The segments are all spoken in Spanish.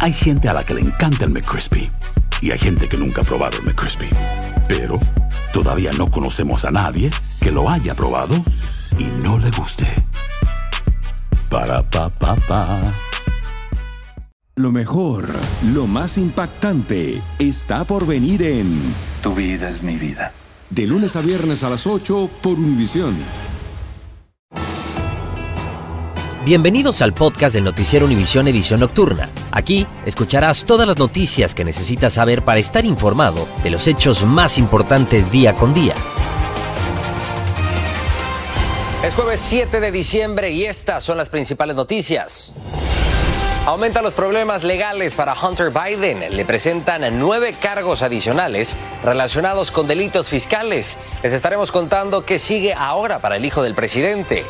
Hay gente a la que le encanta el McCrispy y hay gente que nunca ha probado el McCrispy. Pero todavía no conocemos a nadie que lo haya probado y no le guste. Para pa pa pa. Lo mejor, lo más impactante, está por venir en Tu vida es mi vida. De lunes a viernes a las 8 por Univisión. Bienvenidos al podcast del Noticiero Univisión Edición Nocturna. Aquí escucharás todas las noticias que necesitas saber para estar informado de los hechos más importantes día con día. Es jueves 7 de diciembre y estas son las principales noticias. Aumentan los problemas legales para Hunter Biden. Le presentan nueve cargos adicionales relacionados con delitos fiscales. Les estaremos contando qué sigue ahora para el hijo del presidente.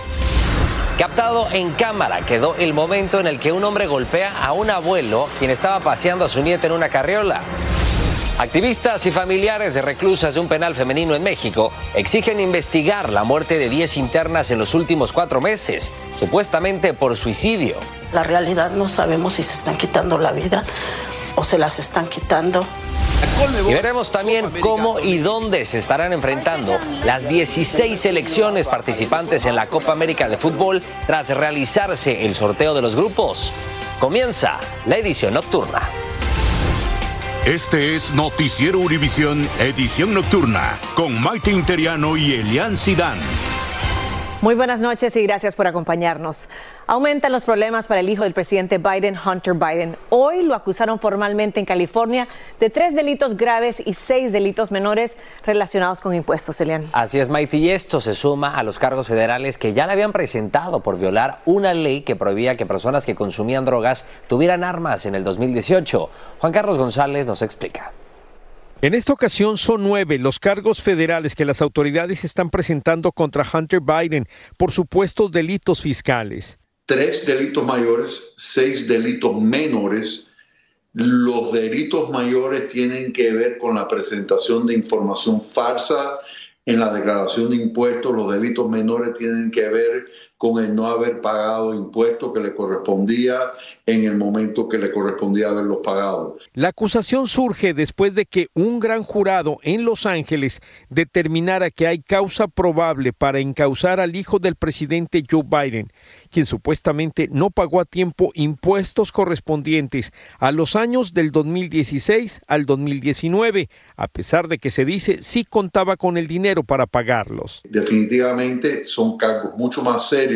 Captado en cámara quedó el momento en el que un hombre golpea a un abuelo quien estaba paseando a su nieta en una carriola. Activistas y familiares de reclusas de un penal femenino en México exigen investigar la muerte de 10 internas en los últimos cuatro meses, supuestamente por suicidio. La realidad no sabemos si se están quitando la vida o se las están quitando. Y veremos también cómo y dónde se estarán enfrentando las 16 selecciones participantes en la Copa América de Fútbol tras realizarse el sorteo de los grupos. Comienza la edición nocturna. Este es Noticiero Univisión, edición nocturna, con Maite Interiano y Elian Sidán. Muy buenas noches y gracias por acompañarnos. Aumentan los problemas para el hijo del presidente Biden, Hunter Biden. Hoy lo acusaron formalmente en California de tres delitos graves y seis delitos menores relacionados con impuestos, Elian. Así es, Maite, y esto se suma a los cargos federales que ya le habían presentado por violar una ley que prohibía que personas que consumían drogas tuvieran armas en el 2018. Juan Carlos González nos explica. En esta ocasión son nueve los cargos federales que las autoridades están presentando contra Hunter Biden por supuestos delitos fiscales. Tres delitos mayores, seis delitos menores. Los delitos mayores tienen que ver con la presentación de información falsa en la declaración de impuestos. Los delitos menores tienen que ver con el no haber pagado impuestos que le correspondía en el momento que le correspondía haberlos pagado. La acusación surge después de que un gran jurado en Los Ángeles determinara que hay causa probable para encausar al hijo del presidente Joe Biden, quien supuestamente no pagó a tiempo impuestos correspondientes a los años del 2016 al 2019, a pesar de que se dice sí contaba con el dinero para pagarlos. Definitivamente son cargos mucho más serios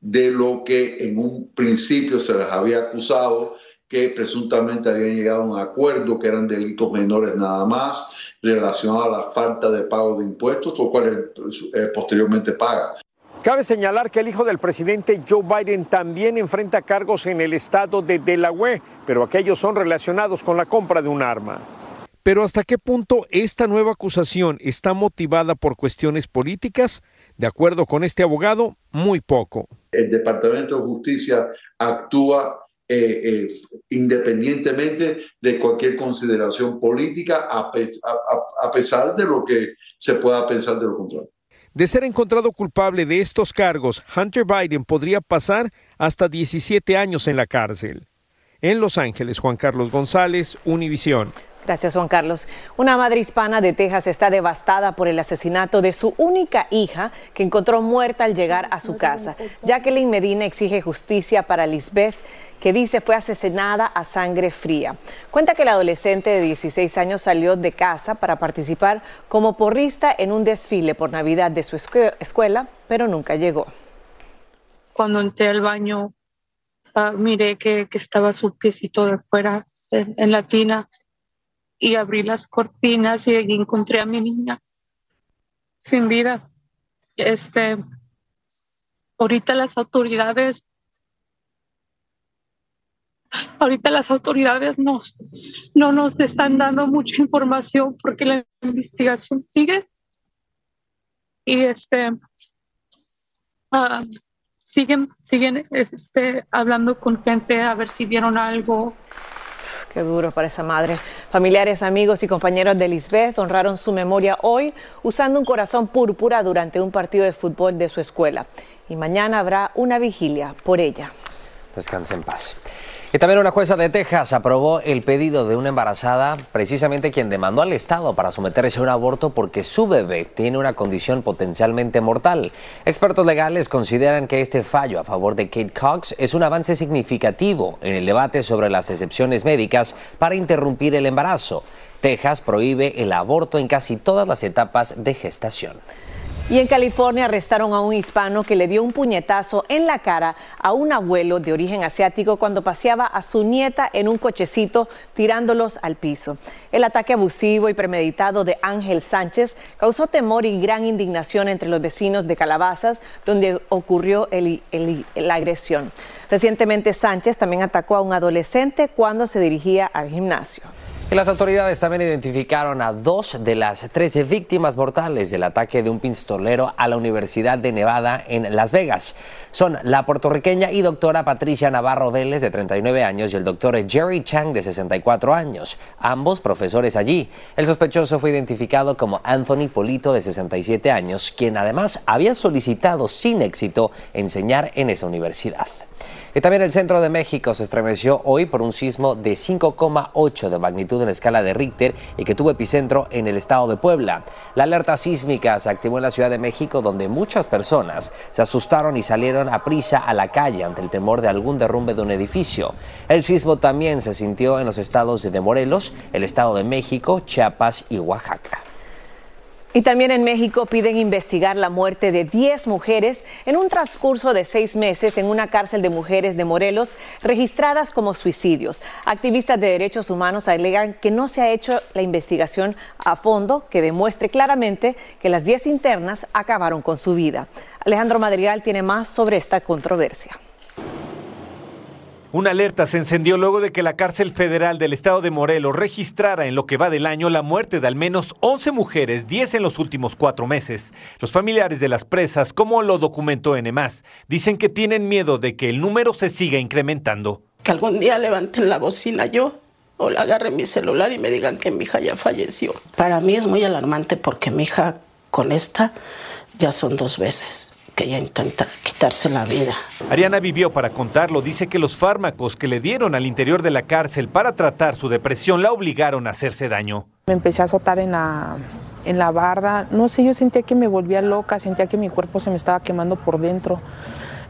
de lo que en un principio se les había acusado que presuntamente habían llegado a un acuerdo que eran delitos menores nada más relacionados a la falta de pago de impuestos, lo cual eh, posteriormente paga. Cabe señalar que el hijo del presidente Joe Biden también enfrenta cargos en el estado de Delaware, pero aquellos son relacionados con la compra de un arma. Pero ¿hasta qué punto esta nueva acusación está motivada por cuestiones políticas? De acuerdo con este abogado, muy poco. El Departamento de Justicia actúa eh, eh, independientemente de cualquier consideración política, a, a, pesar de lo que se pueda pensar de lo contrario. De ser encontrado culpable de estos cargos, Hunter Biden podría pasar hasta 17 años en la cárcel. En Los Ángeles, Juan Carlos González, Univisión. Gracias, Juan Carlos. Una madre hispana de Texas está devastada por el asesinato de su única hija que encontró muerta al llegar a su casa. Jacqueline Medina exige justicia para Lisbeth, que dice fue asesinada a sangre fría. Cuenta que la adolescente de 16 años salió de casa para participar como porrista en un desfile por Navidad de su escuela, pero nunca llegó. Cuando entré al baño, ah, miré que, estaba su piecito de fuera en la tina y abrí las cortinas y encontré a mi niña sin vida. Este, ahorita las autoridades, ahorita las autoridades nos, no nos están dando mucha información porque la investigación sigue y este, ah, siguen, siguen este, hablando con gente a ver si vieron algo Qué duro para esa madre. Familiares, amigos y compañeros de Lisbeth honraron su memoria hoy usando un corazón púrpura durante un partido de fútbol de su escuela. Y mañana habrá una vigilia por ella. Descanse en paz. Y también una jueza de Texas aprobó el pedido de una embarazada, precisamente quien demandó al Estado para someterse a un aborto porque su bebé tiene una condición potencialmente mortal. Expertos legales consideran que este fallo a favor de Kate Cox es un avance significativo en el debate sobre las excepciones médicas para interrumpir el embarazo. Texas prohíbe el aborto en casi todas las etapas de gestación. Y en California arrestaron a un hispano que le dio un puñetazo en la cara a un abuelo de origen asiático cuando paseaba a su nieta en un cochecito tirándolos al piso. El ataque abusivo y premeditado de Ángel Sánchez causó temor y gran indignación entre los vecinos de Calabazas, donde ocurrió la agresión. Recientemente Sánchez también atacó a un adolescente cuando se dirigía al gimnasio. Las autoridades también identificaron a dos de las 13 víctimas mortales del ataque de un pistolero a la Universidad de Nevada en Las Vegas. Son la puertorriqueña y doctora Patricia Navarro Vélez, de 39 años, y el doctor Jerry Chang, de 64 años, ambos profesores allí. El sospechoso fue identificado como Anthony Polito, de 67 años, quien además había solicitado sin éxito enseñar en esa universidad. Y también el centro de México se estremeció hoy por un sismo de 5,8 de magnitud en la escala de Richter y que tuvo epicentro en el estado de Puebla. La alerta sísmica se activó en la Ciudad de México donde muchas personas se asustaron y salieron a prisa a la calle ante el temor de algún derrumbe de un edificio. El sismo también se sintió en los estados de Morelos, el estado de México, Chiapas y Oaxaca. Y también en México piden investigar la muerte de 10 mujeres en un transcurso de seis meses en una cárcel de mujeres de Morelos registradas como suicidios. Activistas de derechos humanos alegan que no se ha hecho la investigación a fondo que demuestre claramente que las 10 internas acabaron con su vida. Alejandro Madrigal tiene más sobre esta controversia. Una alerta se encendió luego de que la cárcel federal del estado de Morelos registrara en lo que va del año la muerte de al menos 11 mujeres, 10 en los últimos cuatro meses. Los familiares de las presas, como lo documentó NMAS, dicen que tienen miedo de que el número se siga incrementando. Que algún día levanten la bocina yo o la agarre mi celular y me digan que mi hija ya falleció. Para mí es muy alarmante porque mi hija con esta ya son dos veces que ella intenta quitarse la vida. Ariana vivió para contarlo. Dice que los fármacos que le dieron al interior de la cárcel para tratar su depresión la obligaron a hacerse daño. Me empecé a azotar en la, en la barda. No sé, yo sentía que me volvía loca, sentía que mi cuerpo se me estaba quemando por dentro.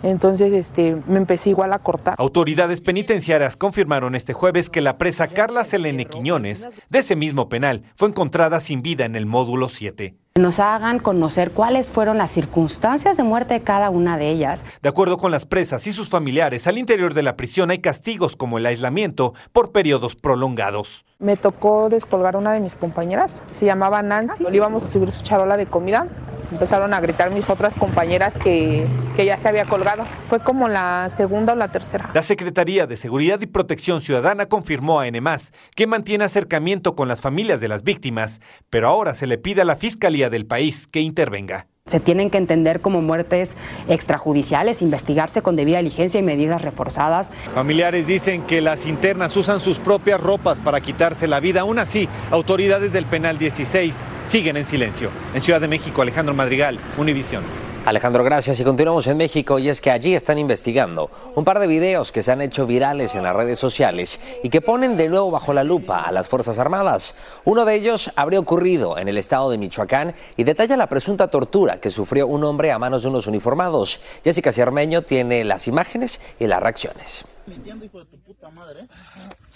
Entonces este, me empecé igual a cortar. Autoridades penitenciarias confirmaron este jueves que la presa Carla Selene Quiñones, de ese mismo penal, fue encontrada sin vida en el módulo 7 nos hagan conocer cuáles fueron las circunstancias de muerte de cada una de ellas. De acuerdo con las presas y sus familiares, al interior de la prisión hay castigos como el aislamiento por periodos prolongados. Me tocó descolgar a una de mis compañeras, se llamaba Nancy, le íbamos a subir su charola de comida empezaron a gritar mis otras compañeras que, que, ya se había colgado. Fue como la segunda o la tercera. La Secretaría de Seguridad y Protección Ciudadana confirmó a NMAS que mantiene acercamiento con las familias de las víctimas, pero ahora se le pide a la Fiscalía del país que intervenga. Se tienen que entender como muertes extrajudiciales, investigarse con debida diligencia y medidas reforzadas. Familiares dicen que las internas usan sus propias ropas para quitarse la vida. Aún así, autoridades del Penal 16 siguen en silencio. En Ciudad de México, Alejandro Madrigal, Univisión. Alejandro, gracias. Y continuamos en México y es que allí están investigando un par de videos que se han hecho virales en las redes sociales y que ponen de nuevo bajo la lupa a las Fuerzas Armadas. Uno de ellos habría ocurrido en el estado de Michoacán y detalla la presunta tortura que sufrió un hombre a manos de unos uniformados. Jessica Ciarmeño tiene las imágenes y las reacciones.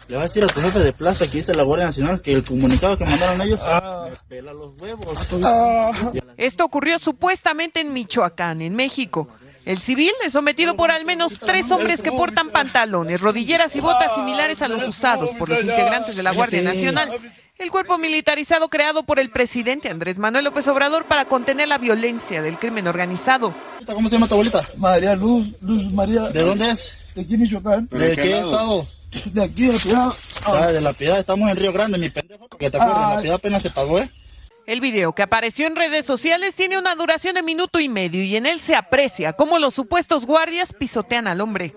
Le va a decir a tu jefe de plaza que dice la Guardia Nacional que el comunicado que mandaron ellos ah. me pela los huevos. Ah. Esto ocurrió supuestamente en Michoacán, en México. El civil es sometido por al menos tres hombres que portan pantalones, rodilleras y botas similares a los usados por los integrantes de la Guardia Nacional. El cuerpo militarizado creado por el presidente Andrés Manuel López Obrador para contener la violencia del crimen organizado. ¿Cómo se llama tu abuelita? María Luz, Luz María. ¿De dónde es? De aquí Michoacán. ¿De, qué estado? De aquí, de la Piedad. Ah, de la Piedad, estamos en Río Grande, mi pendejo. Que te acuerdas, la Piedad apenas se pagó, ¿eh? El video que apareció en redes sociales tiene una duración de minuto y medio y en él se aprecia cómo los supuestos guardias pisotean al hombre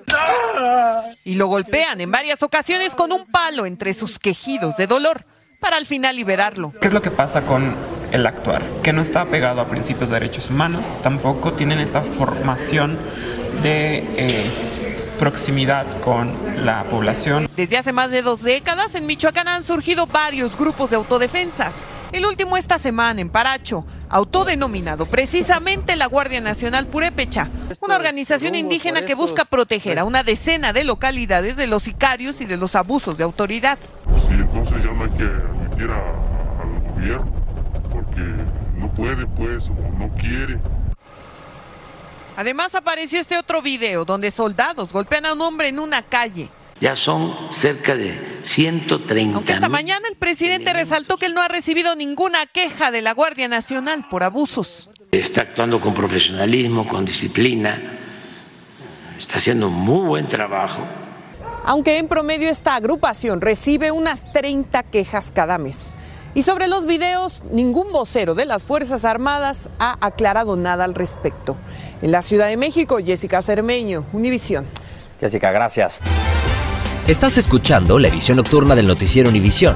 y lo golpean en varias ocasiones con un palo entre sus quejidos de dolor para al final liberarlo. ¿Qué es lo que pasa con el actuar? Que no está pegado a principios de derechos humanos, tampoco tienen esta formación de... Eh, proximidad con la población. Desde hace más de dos décadas en Michoacán han surgido varios grupos de autodefensas. El último esta semana en Paracho, autodenominado precisamente la Guardia Nacional Purépecha, una organización indígena que busca proteger a una decena de localidades de los sicarios y de los abusos de autoridad. Sí, entonces ya no hay que admitir al gobierno, porque no puede, pues, o no quiere. Además apareció este otro video donde soldados golpean a un hombre en una calle. Ya son cerca de 130. Aunque esta mañana el presidente resaltó que él no ha recibido ninguna queja de la Guardia Nacional por abusos. Está actuando con profesionalismo, con disciplina, está haciendo muy buen trabajo. Aunque en promedio esta agrupación recibe unas 30 quejas cada mes. Y sobre los videos, ningún vocero de las Fuerzas Armadas ha aclarado nada al respecto. En la Ciudad de México, Jessica Cermeño, Univisión. Jessica, gracias. Estás escuchando la edición nocturna del noticiero Univisión.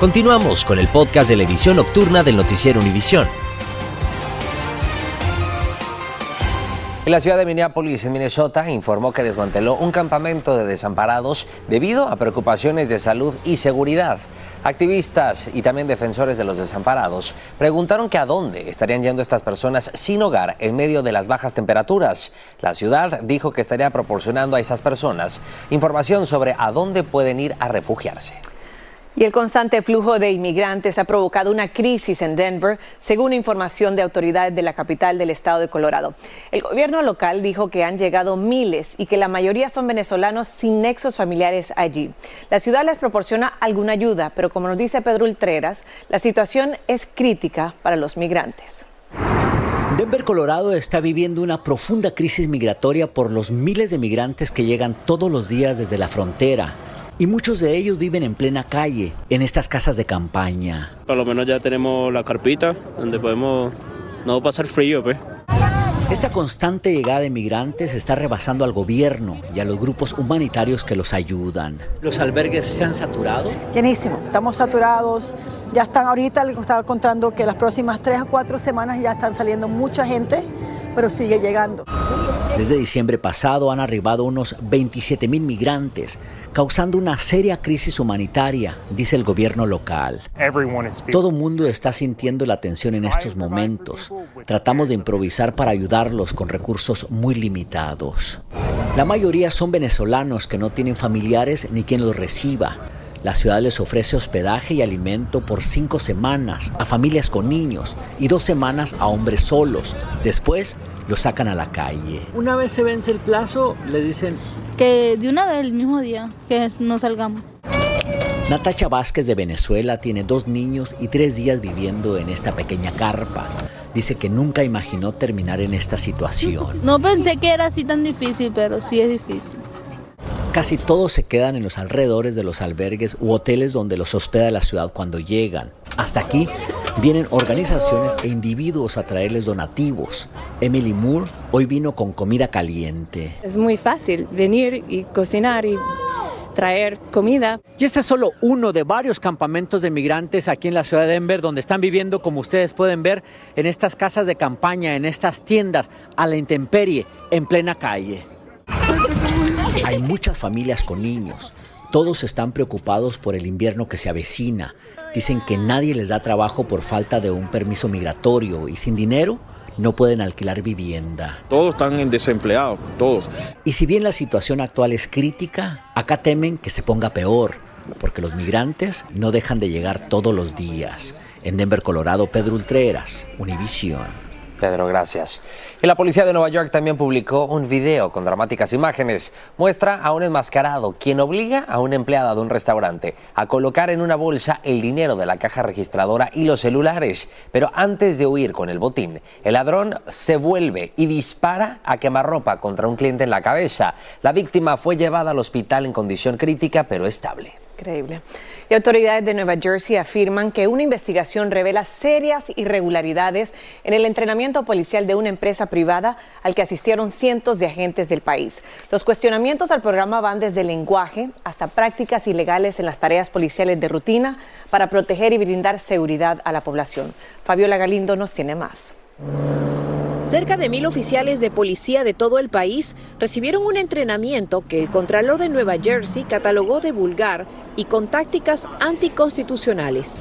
Continuamos con el podcast de la edición nocturna del noticiero Univisión. Y la ciudad de Minneapolis, en Minnesota, informó que desmanteló un campamento de desamparados debido a preocupaciones de salud y seguridad. Activistas y también defensores de los desamparados preguntaron que a dónde estarían yendo estas personas sin hogar en medio de las bajas temperaturas. La ciudad dijo que estaría proporcionando a esas personas información sobre a dónde pueden ir a refugiarse. Y el constante flujo de inmigrantes ha provocado una crisis en Denver, según información de autoridades de la capital del estado de Colorado. El gobierno local dijo que han llegado miles y que la mayoría son venezolanos sin nexos familiares allí. La ciudad les proporciona alguna ayuda, pero como nos dice Pedro Ultreras, la situación es crítica para los migrantes. Denver, Colorado está viviendo una profunda crisis migratoria por los miles de migrantes que llegan todos los días desde la frontera y muchos de ellos viven en plena calle, en estas casas de campaña. Por lo menos ya tenemos la carpita donde podemos no pasar frío, pues. Esta constante llegada de migrantes está rebasando al gobierno y a los grupos humanitarios que los ayudan. ¿Los albergues se han saturado? Llenísimo, estamos saturados. Ya están ahorita, les estaba contando que las próximas tres a cuatro semanas ya están saliendo mucha gente, pero sigue llegando. Desde diciembre pasado han arribado unos 27 mil migrantes, causando una seria crisis humanitaria, dice el gobierno local. Todo mundo está sintiendo la tensión en estos momentos. Tratamos de improvisar para ayudarlos con recursos muy limitados. La mayoría son venezolanos que no tienen familiares ni quien los reciba. La ciudad les ofrece hospedaje y alimento por cinco semanas a familias con niños y dos semanas a hombres solos. Después los sacan a la calle. Una vez se vence el plazo, le dicen que de una vez el mismo día que no salgamos. Natacha Vázquez de Venezuela tiene dos niños y tres días viviendo en esta pequeña carpa. Dice que nunca imaginó terminar en esta situación. No pensé que era así tan difícil, pero sí es difícil. Casi todos se quedan en los alrededores de los albergues u hoteles donde los hospeda la ciudad cuando llegan. Hasta aquí vienen organizaciones e individuos a traerles donativos. Emily Moore hoy vino con comida caliente. Es muy fácil venir y cocinar y traer comida. Y este es solo uno de varios campamentos de migrantes aquí en la ciudad de Denver, donde están viviendo, como ustedes pueden ver, en estas casas de campaña, en estas tiendas a la intemperie, en plena calle. Hay muchas familias con niños. Todos están preocupados por el invierno que se avecina. Dicen que nadie les da trabajo por falta de un permiso migratorio y sin dinero no pueden alquilar vivienda. Todos están desempleados, todos. Y si bien la situación actual es crítica, acá temen que se ponga peor, porque los migrantes no dejan de llegar todos los días. En Denver, Colorado, Pedro Ultreras, Univisión. Pedro, gracias. Y la policía de Nueva York también publicó un video con dramáticas imágenes. Muestra a un enmascarado quien obliga a una empleada de un restaurante a colocar en una bolsa el dinero de la caja registradora y los celulares. Pero antes de huir con el botín, el ladrón se vuelve y dispara a quemarropa contra un cliente en la cabeza. La víctima fue llevada al hospital en condición crítica pero estable. Increíble. Y autoridades de Nueva Jersey afirman que una investigación revela serias irregularidades en el entrenamiento policial de una empresa privada al que asistieron cientos de agentes del país. Los cuestionamientos al programa van desde lenguaje hasta prácticas ilegales en las tareas policiales de rutina para proteger y brindar seguridad a la población. Fabiola Galindo nos tiene más. Cerca de mil oficiales de policía de todo el país recibieron un entrenamiento que el Contralor de Nueva Jersey catalogó de vulgar y con tácticas anticonstitucionales.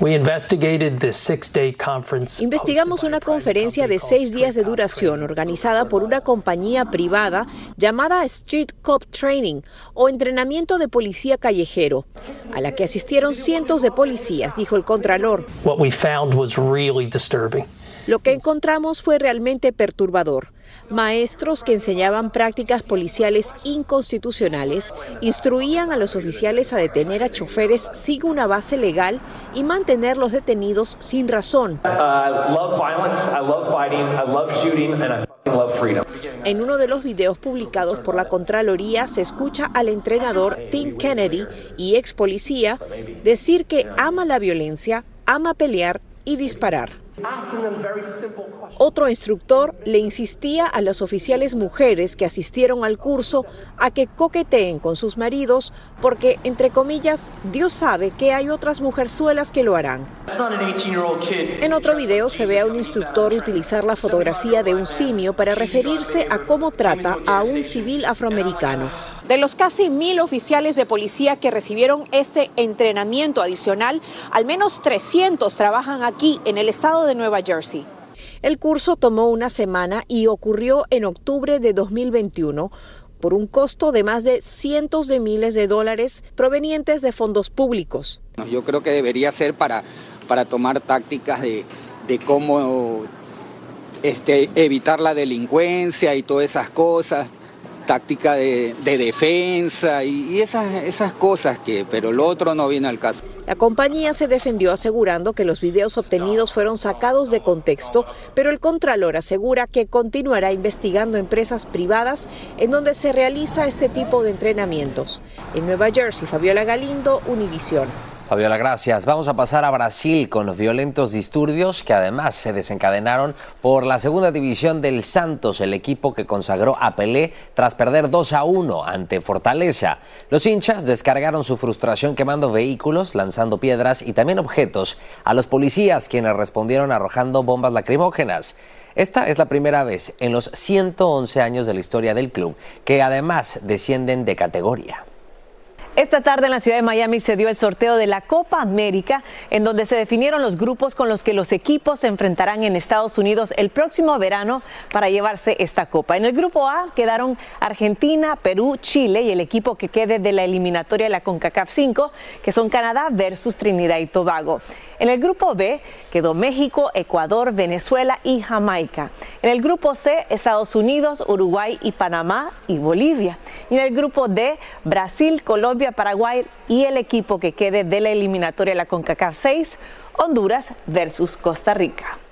Investigamos una conferencia de seis días de duración organizada por una compañía privada llamada Street Cop Training o entrenamiento de policía callejero, a la que asistieron cientos de policías, dijo el Contralor. Lo que encontramos fue realmente perturbador. Maestros que enseñaban prácticas policiales inconstitucionales instruían a los oficiales a detener a choferes sin una base legal y mantenerlos detenidos sin razón. En uno de los videos publicados por la Contraloría se escucha al entrenador Tim Kennedy y ex policía decir que ama la violencia, ama pelear y disparar. Otro instructor le insistía a las oficiales mujeres que asistieron al curso a que coqueteen con sus maridos porque, entre comillas, Dios sabe que hay otras mujerzuelas que lo harán. En otro video se ve a un instructor utilizar la fotografía de un simio para referirse a cómo trata a un civil afroamericano. De los casi mil oficiales de policía que recibieron este entrenamiento adicional, al menos 300 trabajan aquí en el estado de Nueva Jersey. El curso tomó una semana y ocurrió en octubre de 2021 por un costo de más de cientos de miles de dólares provenientes de fondos públicos. Yo creo que debería ser para, para tomar tácticas de, de cómo este, evitar la delincuencia y todas esas cosas, táctica de, defensa y, esas, esas cosas que, pero lo otro no viene al caso. La compañía se defendió asegurando que los videos obtenidos fueron sacados de contexto, pero el Contralor asegura que continuará investigando empresas privadas en donde se realiza este tipo de entrenamientos. En Nueva Jersey, Fabiola Galindo, Univisión. Fabiola, gracias. Vamos a pasar a Brasil con los violentos disturbios que además se desencadenaron por la segunda división del Santos, el equipo que consagró a Pelé tras perder 2 a 1 ante Fortaleza. Los hinchas descargaron su frustración quemando vehículos, lanzando piedras y también objetos a los policías quienes respondieron arrojando bombas lacrimógenas. Esta es la primera vez en los 111 años de la historia del club que además descienden de categoría. Esta tarde en la ciudad de Miami se dio el sorteo de la Copa América, en donde se definieron los grupos con los que los equipos se enfrentarán en Estados Unidos el próximo verano para llevarse esta copa. En el grupo A quedaron Argentina, Perú, Chile y el equipo que quede de la eliminatoria de la CONCACAF 5, que son Canadá versus Trinidad y Tobago. En el grupo B quedó México, Ecuador, Venezuela y Jamaica. En el grupo C, Estados Unidos, Uruguay y Panamá y Bolivia. Y en el grupo D, Brasil, Colombia, Paraguay y el equipo que quede de la eliminatoria de la CONCACAF 6, Honduras versus Costa Rica.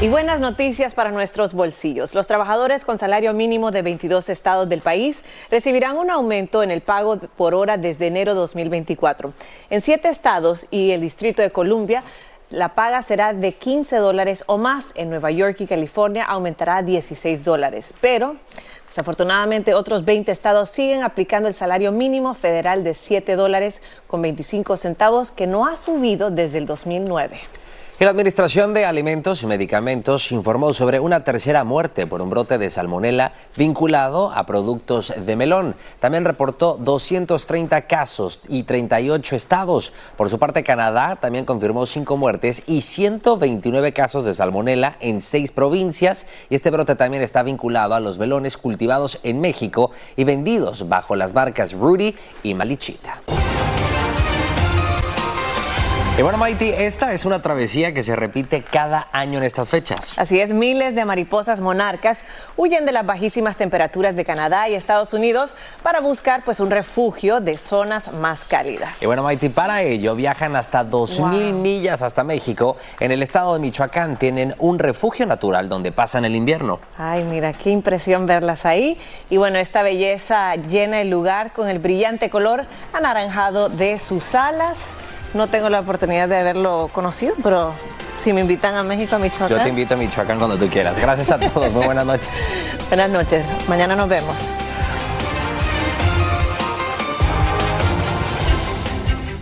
Y buenas noticias para nuestros bolsillos. Los trabajadores con salario mínimo de 22 estados del país recibirán un aumento en el pago por hora desde enero 2024. En siete estados y el Distrito de Columbia, la paga será de 15 dólares o más. En Nueva York y California aumentará a 16 dólares. Pero Desafortunadamente, otros 20 estados siguen aplicando el salario mínimo federal de 7 dólares con 25 centavos que no ha subido desde el 2009. La Administración de Alimentos y Medicamentos informó sobre una tercera muerte por un brote de salmonela vinculado a productos de melón. También reportó 230 casos y 38 estados. Por su parte, Canadá también confirmó 5 muertes y 129 casos de salmonela en 6 provincias. Y este brote también está vinculado a los melones cultivados en México y vendidos bajo las marcas Rudy y Malichita. Y bueno, Maiti, esta es una travesía que se repite cada año en estas fechas. Así es, miles de mariposas monarcas huyen de las bajísimas temperaturas de Canadá y Estados Unidos para buscar pues un refugio de zonas más cálidas. Y bueno, Maiti, para ello viajan hasta 2.000 millas hasta México. En el estado de Michoacán tienen un refugio natural donde pasan el invierno. Ay, mira, qué impresión verlas ahí. Y bueno, esta belleza llena el lugar con el brillante color anaranjado de sus alas no tengo la oportunidad de haberlo conocido, pero si me invitan a México, a Michoacán. Yo te invito a Michoacán cuando tú quieras. Gracias a todos. Muy buenas noches. buenas noches. Mañana nos vemos.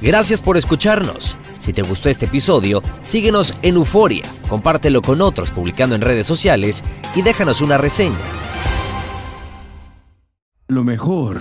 Gracias por escucharnos. Si te gustó este episodio, síguenos en Euforia, compártelo con otros publicando en redes sociales y déjanos una reseña. Lo mejor,